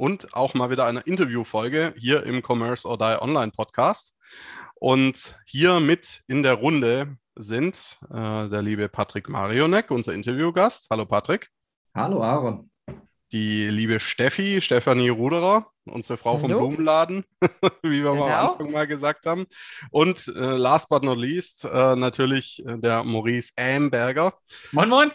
und auch mal wieder eine Interviewfolge hier im Commerce or Die Online Podcast. Und hier mit in der Runde sind äh, der liebe Patrick Marionek, unser Interviewgast. Hallo Patrick. Hallo Aaron. Die liebe Steffi, Stefanie Ruderer, unsere Frau Hallo. vom Blumenladen, wie wir genau. mal am Anfang mal gesagt haben. Und äh, last but not least äh, natürlich äh, der Maurice Amberger. Moin, moin.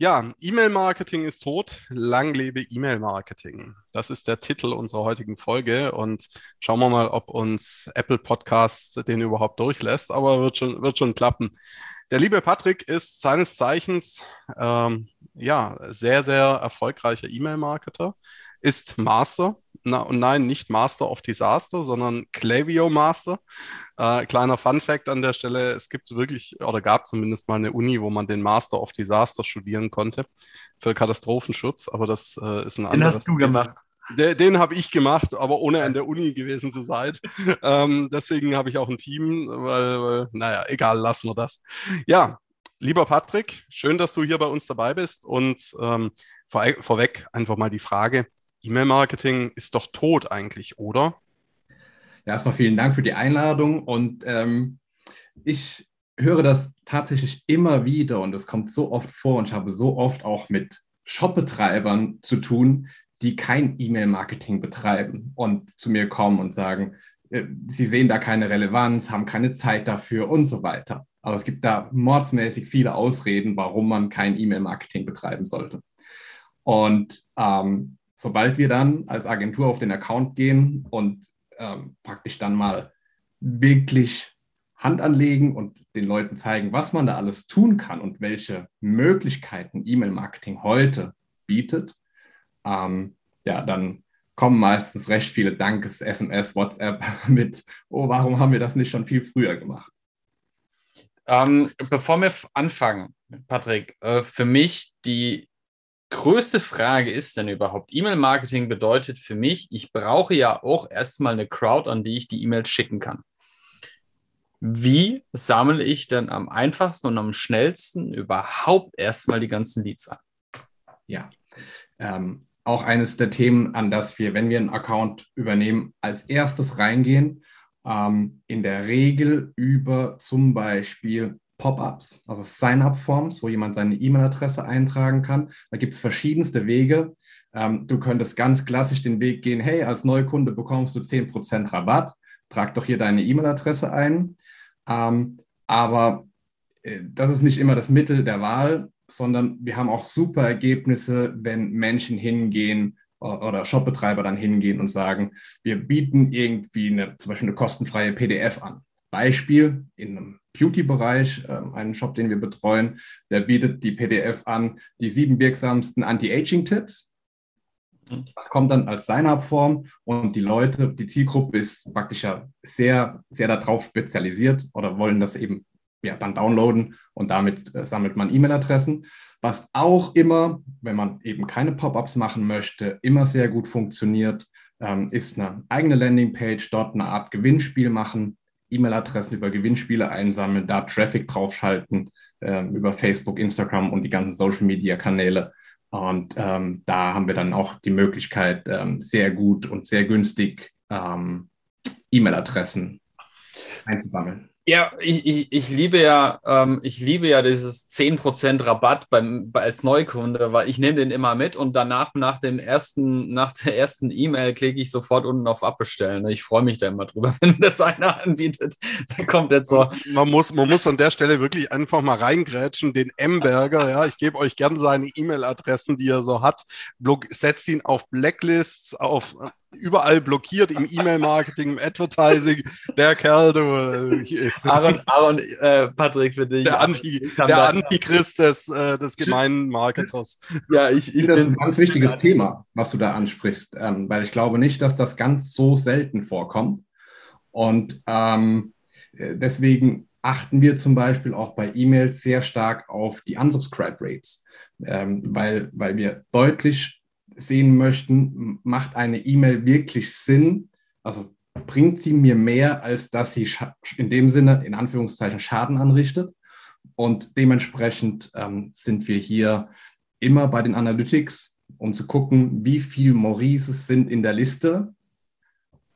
Ja, E-Mail-Marketing ist tot. Lang lebe E-Mail-Marketing. Das ist der Titel unserer heutigen Folge und schauen wir mal, ob uns Apple Podcasts den überhaupt durchlässt, aber wird schon, wird schon klappen. Der liebe Patrick ist seines Zeichens ähm, ja sehr, sehr erfolgreicher E-Mail-Marketer, ist Master na, und nein, nicht Master of Disaster, sondern Clavio Master. Äh, kleiner Fun Fact an der Stelle: Es gibt wirklich oder gab zumindest mal eine Uni, wo man den Master of Disaster studieren konnte für Katastrophenschutz, aber das äh, ist ein anderes. Den hast du gemacht. Den, den habe ich gemacht, aber ohne an der Uni gewesen zu sein. ähm, deswegen habe ich auch ein Team, weil, weil, naja, egal, lassen wir das. Ja, lieber Patrick, schön, dass du hier bei uns dabei bist und ähm, vor, vorweg einfach mal die Frage, E-Mail-Marketing ist doch tot eigentlich, oder? Ja, erstmal vielen Dank für die Einladung und ähm, ich höre das tatsächlich immer wieder und es kommt so oft vor und ich habe so oft auch mit Shopbetreibern zu tun, die kein E-Mail-Marketing betreiben und zu mir kommen und sagen, äh, sie sehen da keine Relevanz, haben keine Zeit dafür und so weiter. Aber es gibt da mordsmäßig viele Ausreden, warum man kein E-Mail-Marketing betreiben sollte. Und ähm, sobald wir dann als Agentur auf den Account gehen und ähm, praktisch dann mal wirklich Hand anlegen und den Leuten zeigen, was man da alles tun kann und welche Möglichkeiten E-Mail-Marketing heute bietet, ähm, ja, dann kommen meistens recht viele Dankes, SMS, WhatsApp mit, oh, warum haben wir das nicht schon viel früher gemacht? Ähm, bevor wir anfangen, Patrick, äh, für mich die größte Frage ist denn überhaupt? E-Mail-Marketing bedeutet für mich, ich brauche ja auch erstmal eine Crowd, an die ich die E-Mails schicken kann. Wie sammle ich denn am einfachsten und am schnellsten überhaupt erstmal die ganzen Leads an? Ja, ähm, auch eines der Themen, an das wir, wenn wir einen Account übernehmen, als erstes reingehen. Ähm, in der Regel über zum Beispiel Pop-ups, also Sign-up-Forms, wo jemand seine E-Mail-Adresse eintragen kann. Da gibt es verschiedenste Wege. Ähm, du könntest ganz klassisch den Weg gehen, hey, als Neukunde bekommst du 10% Rabatt, trag doch hier deine E-Mail-Adresse ein. Ähm, aber äh, das ist nicht immer das Mittel der Wahl, sondern wir haben auch super Ergebnisse, wenn Menschen hingehen oder Shopbetreiber dann hingehen und sagen, wir bieten irgendwie eine, zum Beispiel eine kostenfreie PDF an. Beispiel in einem Beauty-Bereich, äh, einen Shop, den wir betreuen, der bietet die PDF an, die sieben wirksamsten Anti-Aging-Tipps. Mhm. Das kommt dann als Sign-up-Form und die Leute, die Zielgruppe ist praktisch ja sehr, sehr darauf spezialisiert oder wollen das eben ja, dann downloaden und damit äh, sammelt man E-Mail-Adressen. Was auch immer, wenn man eben keine Pop-ups machen möchte, immer sehr gut funktioniert, ähm, ist eine eigene Landingpage, dort eine Art Gewinnspiel machen, E-Mail-Adressen über Gewinnspiele einsammeln, da Traffic draufschalten äh, über Facebook, Instagram und die ganzen Social-Media-Kanäle. Und ähm, da haben wir dann auch die Möglichkeit, ähm, sehr gut und sehr günstig ähm, E-Mail-Adressen einzusammeln. Ja, ich, ich, ich, liebe ja, ähm, ich liebe ja dieses 10% Rabatt beim, als Neukunde, weil ich nehme den immer mit und danach nach dem ersten, nach der ersten E-Mail klicke ich sofort unten auf Abbestellen. Ich freue mich da immer drüber, wenn das einer anbietet. Dann kommt jetzt so. Man muss, man muss an der Stelle wirklich einfach mal reingrätschen, den M-Berger, ja, ich gebe euch gern seine E-Mail-Adressen, die er so hat, setzt ihn auf Blacklists, auf überall blockiert im E-Mail-Marketing, im Advertising. Der Kerl, du. Äh, Aaron, Aaron äh, Patrick, für dich. Der, Anti, der Antichrist des, äh, des gemeinen Marketers. Ja, ich, ich, das ist ein ganz wichtiges Thema, was du da ansprichst, ähm, weil ich glaube nicht, dass das ganz so selten vorkommt. Und ähm, deswegen achten wir zum Beispiel auch bei E-Mails sehr stark auf die Unsubscribe Rates, ähm, weil, weil wir deutlich sehen möchten, macht eine E-Mail wirklich Sinn? Also bringt sie mir mehr, als dass sie in dem Sinne, in Anführungszeichen, Schaden anrichtet? Und dementsprechend ähm, sind wir hier immer bei den Analytics, um zu gucken, wie viele Maurices sind in der Liste.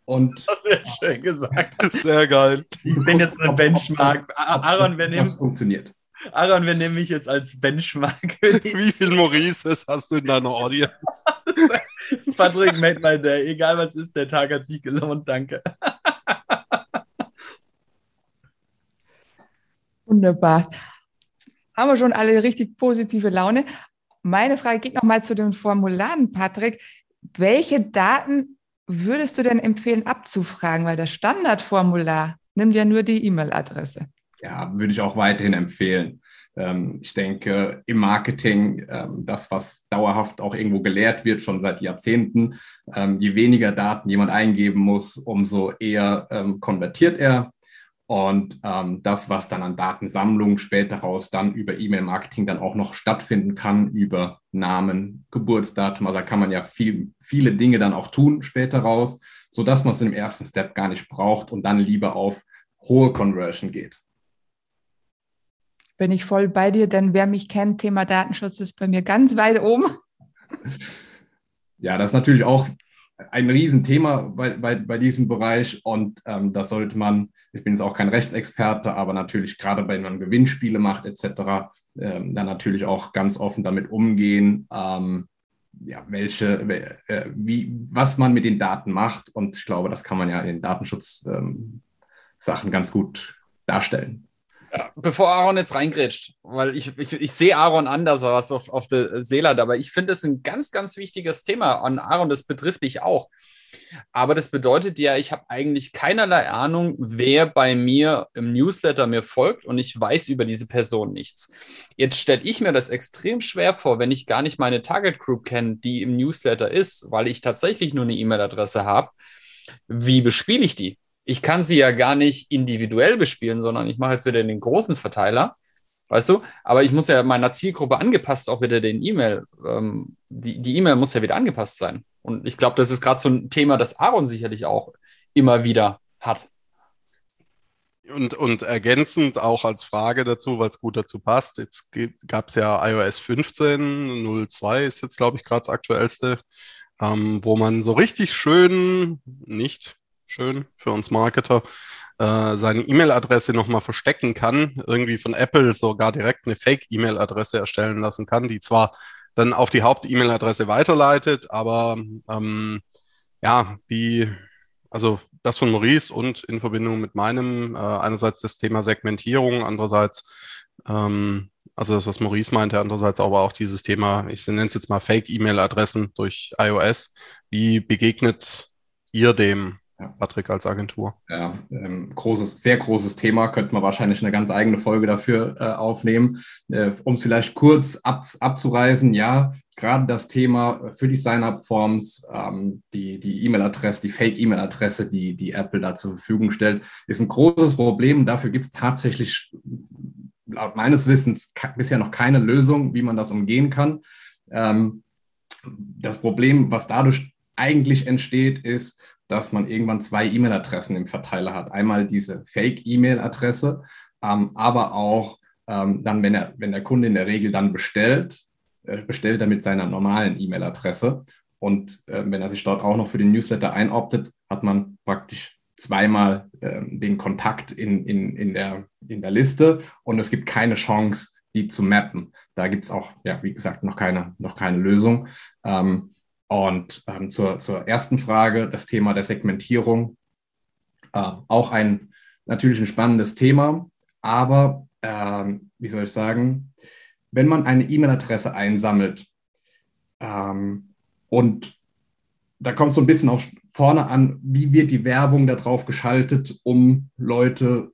Und das ist schön gesagt. Sehr geil. Ich bin jetzt ein Benchmark. Aaron, wir nehmen. Das funktioniert. Aaron, wir nehmen mich jetzt als Benchmark. Wie viele Maurices hast du in deiner Audience? Patrick, made my day. Egal was ist, der Tag hat sich gelohnt. Danke. Wunderbar. Haben wir schon alle richtig positive Laune. Meine Frage geht nochmal zu den Formularen, Patrick. Welche Daten würdest du denn empfehlen abzufragen? Weil das Standardformular nimmt ja nur die E-Mail-Adresse. Ja, würde ich auch weiterhin empfehlen. Ähm, ich denke, im Marketing, ähm, das, was dauerhaft auch irgendwo gelehrt wird, schon seit Jahrzehnten, ähm, je weniger Daten jemand eingeben muss, umso eher konvertiert er. Und das, was dann an Datensammlung später raus dann über E-Mail-Marketing dann auch noch stattfinden kann, über Namen, Geburtsdatum, also da kann man ja viel, viele Dinge dann auch tun später raus, sodass man es im ersten Step gar nicht braucht und dann lieber auf hohe Conversion geht. Bin ich voll bei dir, denn wer mich kennt, Thema Datenschutz ist bei mir ganz weit oben. Ja, das ist natürlich auch ein Riesenthema bei, bei, bei diesem Bereich und ähm, das sollte man, ich bin jetzt auch kein Rechtsexperte, aber natürlich gerade wenn man Gewinnspiele macht etc., ähm, dann natürlich auch ganz offen damit umgehen, ähm, ja, welche, äh, wie, was man mit den Daten macht und ich glaube, das kann man ja in Datenschutzsachen ähm, ganz gut darstellen. Bevor Aaron jetzt reingrätscht, weil ich, ich, ich sehe Aaron anders als auf, auf der Seeland, aber ich finde es ein ganz, ganz wichtiges Thema. Und Aaron, das betrifft dich auch. Aber das bedeutet ja, ich habe eigentlich keinerlei Ahnung, wer bei mir im Newsletter mir folgt und ich weiß über diese Person nichts. Jetzt stelle ich mir das extrem schwer vor, wenn ich gar nicht meine Target Group kenne, die im Newsletter ist, weil ich tatsächlich nur eine E-Mail-Adresse habe. Wie bespiele ich die? Ich kann sie ja gar nicht individuell bespielen, sondern ich mache jetzt wieder den großen Verteiler, weißt du? Aber ich muss ja meiner Zielgruppe angepasst auch wieder den E-Mail, ähm, die E-Mail muss ja wieder angepasst sein. Und ich glaube, das ist gerade so ein Thema, das Aaron sicherlich auch immer wieder hat. Und, und ergänzend auch als Frage dazu, weil es gut dazu passt, jetzt gab es ja iOS 15.02 ist jetzt, glaube ich, gerade das aktuellste, ähm, wo man so richtig schön, nicht schön für uns Marketer, äh, seine E-Mail-Adresse nochmal verstecken kann, irgendwie von Apple sogar direkt eine Fake-E-Mail-Adresse erstellen lassen kann, die zwar dann auf die Haupt-E-Mail-Adresse weiterleitet, aber ähm, ja, wie, also das von Maurice und in Verbindung mit meinem, äh, einerseits das Thema Segmentierung, andererseits, ähm, also das, was Maurice meinte, andererseits aber auch dieses Thema, ich nenne es jetzt mal Fake-E-Mail-Adressen durch iOS. Wie begegnet ihr dem? Patrick als Agentur. Ja, ähm, großes, sehr großes Thema, könnte man wahrscheinlich eine ganz eigene Folge dafür äh, aufnehmen. Äh, um es vielleicht kurz ab, abzureisen, ja, gerade das Thema für die Sign-up-Forms, ähm, die, die E-Mail-Adresse, die Fake-E-Mail-Adresse, die, die Apple da zur Verfügung stellt, ist ein großes Problem. Dafür gibt es tatsächlich laut meines Wissens bisher noch keine Lösung, wie man das umgehen kann. Ähm, das Problem, was dadurch eigentlich entsteht, ist, dass man irgendwann zwei E-Mail-Adressen im Verteiler hat. Einmal diese Fake-E-Mail-Adresse, ähm, aber auch ähm, dann, wenn, er, wenn der Kunde in der Regel dann bestellt, äh, bestellt er mit seiner normalen E-Mail-Adresse. Und äh, wenn er sich dort auch noch für den Newsletter einoptet, hat man praktisch zweimal äh, den Kontakt in, in, in, der, in der Liste und es gibt keine Chance, die zu mappen. Da gibt es auch, ja, wie gesagt, noch keine, noch keine Lösung. Ähm, und ähm, zur, zur ersten Frage, das Thema der Segmentierung. Äh, auch ein natürlich ein spannendes Thema, aber ähm, wie soll ich sagen, wenn man eine E-Mail-Adresse einsammelt ähm, und da kommt so ein bisschen auch vorne an, wie wird die Werbung darauf geschaltet, um Leute,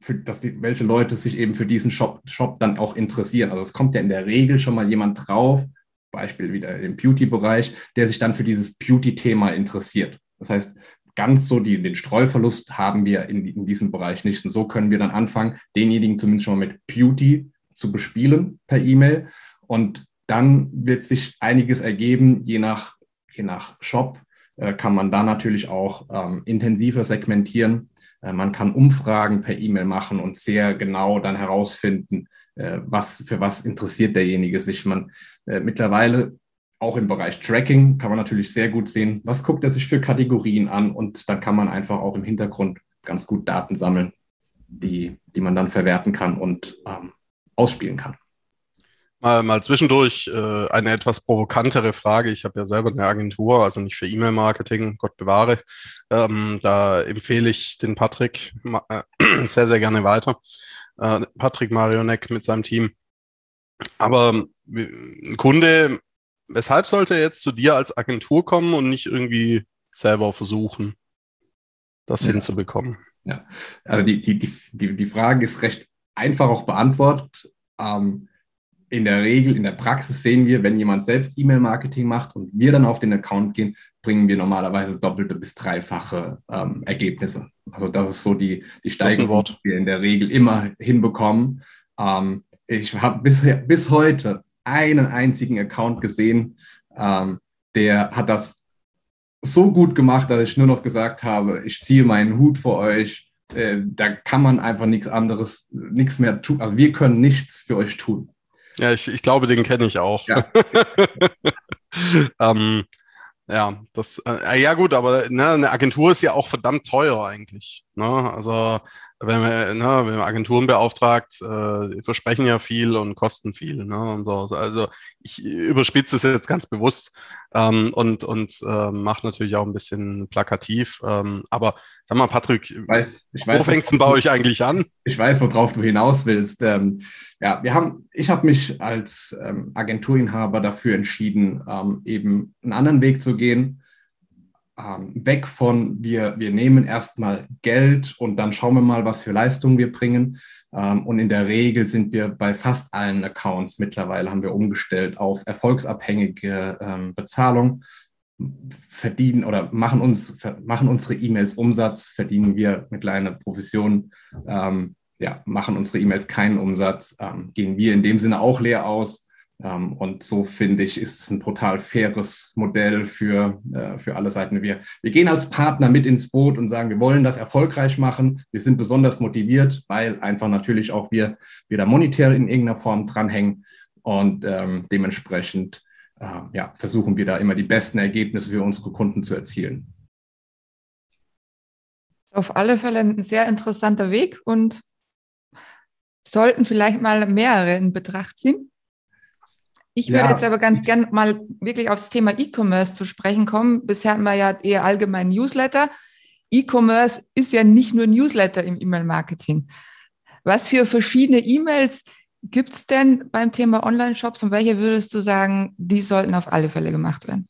für, dass die, welche Leute sich eben für diesen Shop, Shop dann auch interessieren. Also es kommt ja in der Regel schon mal jemand drauf, Beispiel wieder im Beauty-Bereich, der sich dann für dieses Beauty-Thema interessiert. Das heißt, ganz so die, den Streuverlust haben wir in, in diesem Bereich nicht. Und so können wir dann anfangen, denjenigen zumindest schon mal mit Beauty zu bespielen per E-Mail. Und dann wird sich einiges ergeben, je nach, je nach Shop äh, kann man da natürlich auch ähm, intensiver segmentieren. Äh, man kann Umfragen per E-Mail machen und sehr genau dann herausfinden, was für was interessiert derjenige sich. Man äh, mittlerweile auch im Bereich Tracking kann man natürlich sehr gut sehen, was guckt er sich für Kategorien an und dann kann man einfach auch im Hintergrund ganz gut Daten sammeln, die, die man dann verwerten kann und ähm, ausspielen kann. Mal, mal zwischendurch äh, eine etwas provokantere Frage. Ich habe ja selber eine Agentur, also nicht für E-Mail-Marketing, Gott bewahre. Ähm, da empfehle ich den Patrick äh, sehr, sehr gerne weiter. Äh, Patrick Marionek mit seinem Team. Aber äh, ein Kunde weshalb sollte er jetzt zu dir als Agentur kommen und nicht irgendwie selber versuchen, das ja. hinzubekommen? Ja, also die, die, die, die Frage ist recht einfach auch beantwortet. Ähm, in der Regel, in der Praxis sehen wir, wenn jemand selbst E-Mail-Marketing macht und wir dann auf den Account gehen, bringen wir normalerweise doppelte bis dreifache ähm, Ergebnisse. Also das ist so die, die Steigerung, die wir in der Regel immer hinbekommen. Ähm, ich habe bis, bis heute einen einzigen Account gesehen, ähm, der hat das so gut gemacht, dass ich nur noch gesagt habe, ich ziehe meinen Hut vor euch. Äh, da kann man einfach nichts anderes, nichts mehr tun. Also wir können nichts für euch tun. Ja, ich, ich glaube, den kenne ich auch. Ja. ähm, ja, das, äh, ja gut, aber ne, eine Agentur ist ja auch verdammt teuer eigentlich. Ne? Also wenn man, ne, wenn man Agenturen beauftragt, äh, versprechen ja viel und kosten viel. Ne, und so. Also ich überspitze es jetzt ganz bewusst ähm, und, und äh, mache natürlich auch ein bisschen plakativ. Ähm, aber sag mal, Patrick, ich weiß, ich wo fängt es denn bei euch eigentlich an? Ich weiß, worauf du hinaus willst. Ähm, ja, wir haben, ich habe mich als ähm, Agenturinhaber dafür entschieden, ähm, eben einen anderen Weg zu gehen ähm, weg von, wir, wir nehmen erstmal Geld und dann schauen wir mal, was für Leistungen wir bringen. Ähm, und in der Regel sind wir bei fast allen Accounts mittlerweile haben wir umgestellt auf erfolgsabhängige ähm, Bezahlung. Verdienen oder machen, uns, machen unsere E-Mails Umsatz, verdienen wir mit kleiner Provision. Ähm, ja, machen unsere E-Mails keinen Umsatz, ähm, gehen wir in dem Sinne auch leer aus und so finde ich, ist es ein brutal faires Modell für, äh, für alle Seiten. Wir, wir gehen als Partner mit ins Boot und sagen, wir wollen das erfolgreich machen. Wir sind besonders motiviert, weil einfach natürlich auch wir, wir da monetär in irgendeiner Form dranhängen. Und ähm, dementsprechend äh, ja, versuchen wir da immer die besten Ergebnisse für unsere Kunden zu erzielen. Auf alle Fälle ein sehr interessanter Weg und sollten vielleicht mal mehrere in Betracht ziehen. Ich würde ja. jetzt aber ganz gern mal wirklich aufs Thema E-Commerce zu sprechen kommen. Bisher hatten wir ja eher allgemein Newsletter. E-Commerce ist ja nicht nur Newsletter im E-Mail-Marketing. Was für verschiedene E-Mails gibt es denn beim Thema Online-Shops und welche würdest du sagen, die sollten auf alle Fälle gemacht werden?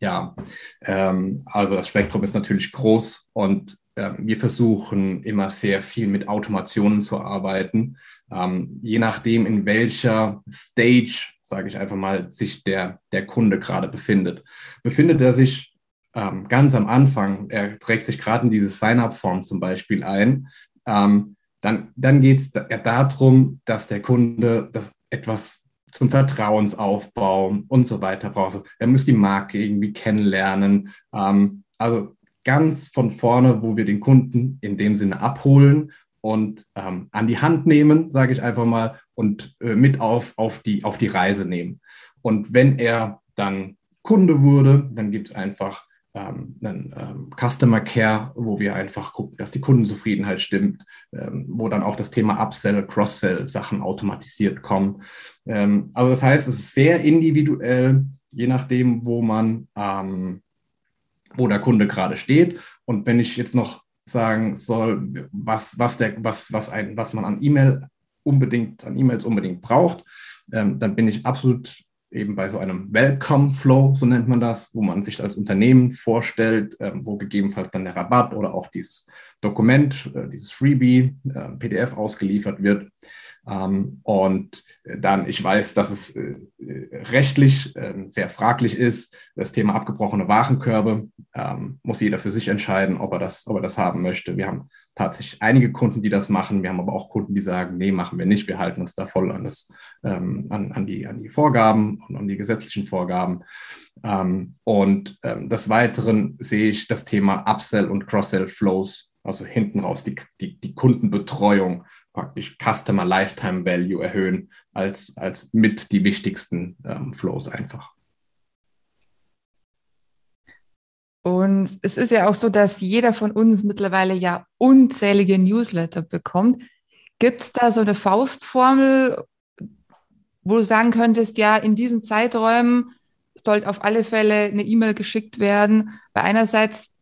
Ja, ähm, also das Spektrum ist natürlich groß und äh, wir versuchen immer sehr viel mit Automationen zu arbeiten. Ähm, je nachdem, in welcher Stage, sage ich einfach mal, sich der, der Kunde gerade befindet. Befindet er sich ähm, ganz am Anfang, er trägt sich gerade in diese Sign-up-Form zum Beispiel ein, ähm, dann, dann geht es ja darum, dass der Kunde das etwas zum Vertrauensaufbau und so weiter braucht. Also er muss die Marke irgendwie kennenlernen. Ähm, also ganz von vorne, wo wir den Kunden in dem Sinne abholen und ähm, an die Hand nehmen, sage ich einfach mal, und äh, mit auf, auf, die, auf die Reise nehmen. Und wenn er dann Kunde wurde, dann gibt es einfach ähm, einen ähm, Customer Care, wo wir einfach gucken, dass die Kundenzufriedenheit stimmt, ähm, wo dann auch das Thema Upsell, Cross-Sell Sachen automatisiert kommen. Ähm, also das heißt, es ist sehr individuell, je nachdem, wo man, ähm, wo der Kunde gerade steht. Und wenn ich jetzt noch sagen soll, was, was, der, was, was, ein, was man an E-Mail unbedingt, an E-Mails unbedingt braucht, ähm, dann bin ich absolut eben bei so einem Welcome Flow, so nennt man das, wo man sich als Unternehmen vorstellt, ähm, wo gegebenenfalls dann der Rabatt oder auch dieses Dokument, äh, dieses Freebie, äh, PDF ausgeliefert wird. Ähm, und dann, ich weiß, dass es äh, rechtlich ähm, sehr fraglich ist, das Thema abgebrochene Warenkörbe, ähm, muss jeder für sich entscheiden, ob er, das, ob er das haben möchte. Wir haben tatsächlich einige Kunden, die das machen. Wir haben aber auch Kunden, die sagen, nee, machen wir nicht. Wir halten uns da voll an, das, an, an, die, an die Vorgaben und an die gesetzlichen Vorgaben. und des Weiteren sehe ich das Thema Upsell und Cross-Sell-Flows, also hinten raus die, die, die Kundenbetreuung praktisch Customer Lifetime Value erhöhen als, als mit die wichtigsten ähm, Flows einfach. Und es ist ja auch so, dass jeder von uns mittlerweile ja unzählige Newsletter bekommt. Gibt es da so eine Faustformel, wo du sagen könntest, ja, in diesen Zeiträumen sollte auf alle Fälle eine E-Mail geschickt werden? Weil einerseits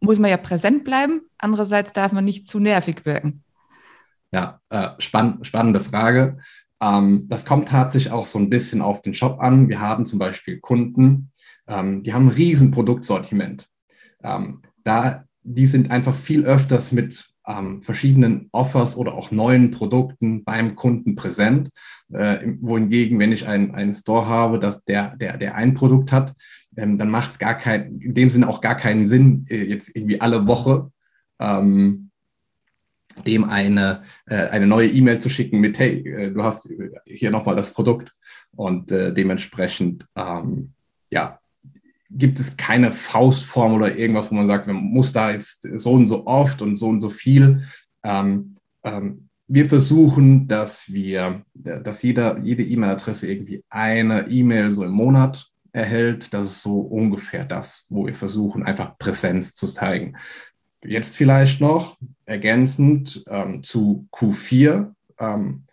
muss man ja präsent bleiben, andererseits darf man nicht zu nervig wirken. Ja, äh, spann spannende Frage. Ähm, das kommt tatsächlich auch so ein bisschen auf den Shop an. Wir haben zum Beispiel Kunden, ähm, die haben ein riesen Produktsortiment. Ähm, da, die sind einfach viel öfters mit ähm, verschiedenen Offers oder auch neuen Produkten beim Kunden präsent. Äh, wohingegen, wenn ich einen, Store habe, dass der, der, der ein Produkt hat, ähm, dann macht es gar kein, in dem Sinne auch gar keinen Sinn, äh, jetzt irgendwie alle Woche ähm, dem eine, äh, eine neue E-Mail zu schicken mit, hey, äh, du hast hier nochmal das Produkt. Und äh, dementsprechend, ähm, ja, gibt es keine Faustform oder irgendwas, wo man sagt, man muss da jetzt so und so oft und so und so viel. Ähm, ähm, wir versuchen, dass wir, dass jeder, jede E-Mail-Adresse irgendwie eine E-Mail so im Monat erhält. Das ist so ungefähr das, wo wir versuchen, einfach Präsenz zu zeigen. Jetzt vielleicht noch ergänzend ähm, zu Q4. Ähm,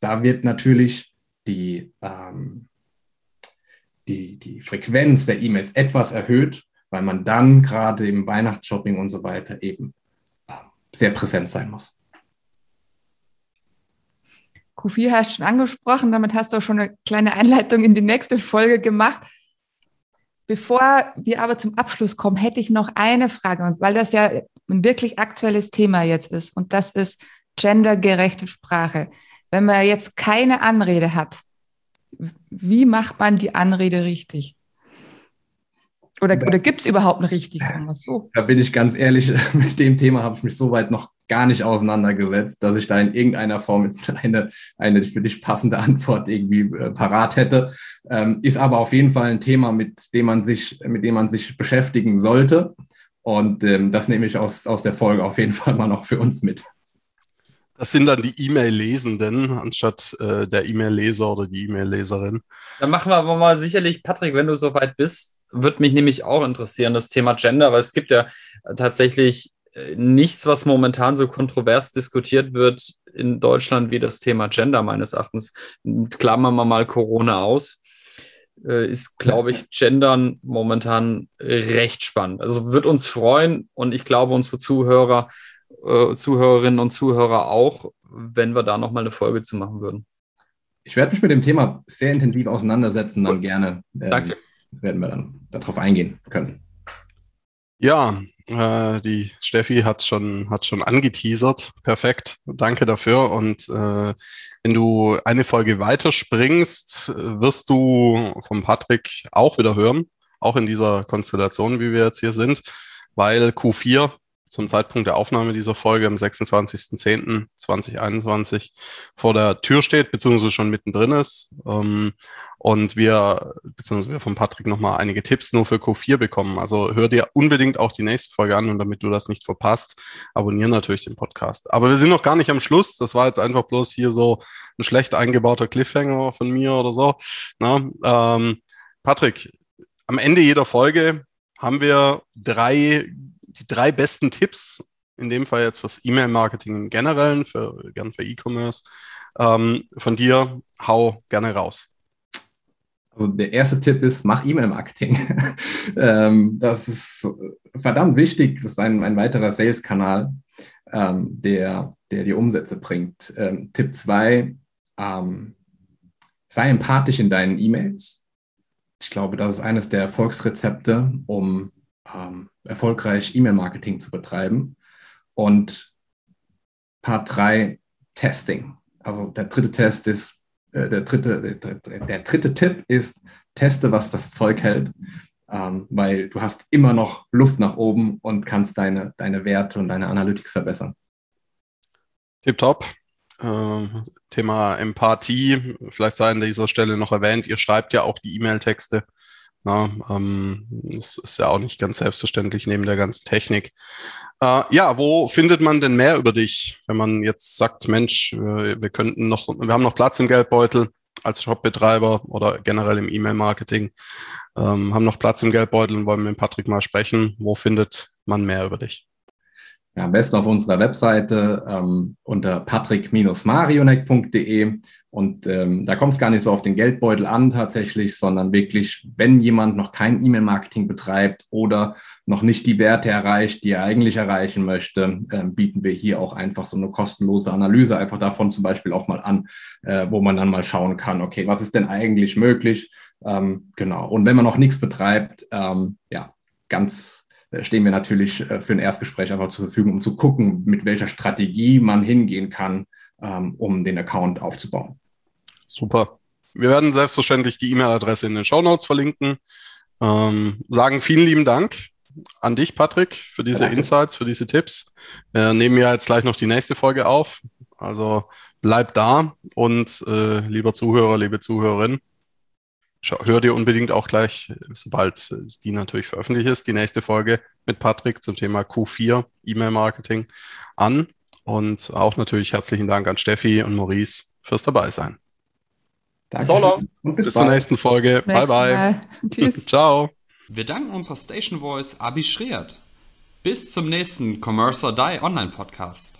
da wird natürlich die, ähm, die, die Frequenz der E-Mails etwas erhöht, weil man dann gerade im Weihnachtsshopping und so weiter eben äh, sehr präsent sein muss. Q4 hast du schon angesprochen, damit hast du auch schon eine kleine Einleitung in die nächste Folge gemacht. Bevor wir aber zum Abschluss kommen, hätte ich noch eine Frage, und weil das ja ein wirklich aktuelles Thema jetzt ist, und das ist gendergerechte Sprache. Wenn man jetzt keine Anrede hat, wie macht man die Anrede richtig? Oder, oder gibt es überhaupt ein richtig, sagen wir so? Da bin ich ganz ehrlich, mit dem Thema habe ich mich soweit noch gar nicht auseinandergesetzt, dass ich da in irgendeiner Form jetzt eine, eine für dich passende Antwort irgendwie äh, parat hätte. Ähm, ist aber auf jeden Fall ein Thema, mit dem man sich, mit dem man sich beschäftigen sollte. Und ähm, das nehme ich aus, aus der Folge auf jeden Fall mal noch für uns mit. Das sind dann die E-Mail-Lesenden anstatt äh, der E-Mail-Leser oder die E-Mail-Leserin. Dann machen wir aber mal sicherlich, Patrick, wenn du soweit bist, wird mich nämlich auch interessieren, das Thema Gender, weil es gibt ja tatsächlich äh, nichts, was momentan so kontrovers diskutiert wird in Deutschland wie das Thema Gender meines Erachtens. Klammern wir mal Corona aus. Äh, ist, glaube ich, Gendern momentan recht spannend. Also wird uns freuen und ich glaube, unsere Zuhörer, äh, Zuhörerinnen und Zuhörer auch, wenn wir da nochmal eine Folge zu machen würden. Ich werde mich mit dem Thema sehr intensiv auseinandersetzen, dann gerne ähm, werden wir dann darauf eingehen können. Ja, äh, die Steffi hat schon, hat schon angeteasert. Perfekt. Danke dafür. Und äh, wenn du eine Folge weiterspringst, wirst du von Patrick auch wieder hören. Auch in dieser Konstellation, wie wir jetzt hier sind, weil Q4 zum Zeitpunkt der Aufnahme dieser Folge am 26.10.2021 vor der Tür steht, beziehungsweise schon mittendrin ist. Ähm, und wir, beziehungsweise wir von Patrick nochmal einige Tipps nur für Q4 bekommen. Also hör dir unbedingt auch die nächste Folge an und damit du das nicht verpasst, abonniere natürlich den Podcast. Aber wir sind noch gar nicht am Schluss. Das war jetzt einfach bloß hier so ein schlecht eingebauter Cliffhanger von mir oder so. Na, ähm, Patrick, am Ende jeder Folge haben wir drei, die drei besten Tipps, in dem Fall jetzt fürs E-Mail-Marketing im Generellen, für, gern für E-Commerce, ähm, von dir. Hau gerne raus. Also der erste Tipp ist, mach E-Mail-Marketing. ähm, das ist verdammt wichtig. Das ist ein, ein weiterer Sales-Kanal, ähm, der, der die Umsätze bringt. Ähm, Tipp 2, ähm, sei empathisch in deinen E-Mails. Ich glaube, das ist eines der Erfolgsrezepte, um ähm, erfolgreich E-Mail-Marketing zu betreiben. Und Part 3, Testing. Also der dritte Test ist, äh, der, dritte, der, der, dritte Tipp ist, teste, was das Zeug hält, ähm, weil du hast immer noch Luft nach oben und kannst deine, deine Werte und deine Analytics verbessern. Tipptopp. Ähm, Thema Empathie, vielleicht sei an dieser Stelle noch erwähnt, ihr schreibt ja auch die E-Mail-Texte. Na, ähm, das ist ja auch nicht ganz selbstverständlich neben der ganzen Technik. Äh, ja, wo findet man denn mehr über dich, wenn man jetzt sagt, Mensch, wir, wir könnten noch, wir haben noch Platz im Geldbeutel als Shopbetreiber oder generell im E-Mail-Marketing, ähm, haben noch Platz im Geldbeutel und wollen mit Patrick mal sprechen. Wo findet man mehr über dich? Ja, am besten auf unserer Webseite ähm, unter patrick-marionek.de und ähm, da kommt es gar nicht so auf den Geldbeutel an tatsächlich, sondern wirklich, wenn jemand noch kein E-Mail-Marketing betreibt oder noch nicht die Werte erreicht, die er eigentlich erreichen möchte, äh, bieten wir hier auch einfach so eine kostenlose Analyse einfach davon zum Beispiel auch mal an, äh, wo man dann mal schauen kann, okay, was ist denn eigentlich möglich? Ähm, genau. Und wenn man noch nichts betreibt, ähm, ja, ganz äh, stehen wir natürlich äh, für ein Erstgespräch einfach zur Verfügung, um zu gucken, mit welcher Strategie man hingehen kann, ähm, um den Account aufzubauen. Super. Wir werden selbstverständlich die E-Mail-Adresse in den Show Notes verlinken. Ähm, sagen vielen lieben Dank an dich, Patrick, für diese Danke. Insights, für diese Tipps. Wir nehmen ja jetzt gleich noch die nächste Folge auf. Also bleib da und äh, lieber Zuhörer, liebe Zuhörerin, hör dir unbedingt auch gleich, sobald die natürlich veröffentlicht ist, die nächste Folge mit Patrick zum Thema Q4 E-Mail-Marketing an. Und auch natürlich herzlichen Dank an Steffi und Maurice fürs Dabeisein. Danke. So long. bis, bis zur nächsten Folge. Bye, bye. Tschüss. Ciao. Wir danken unserer Station Voice Abi Schreert. Bis zum nächsten Commerce or Die Online Podcast.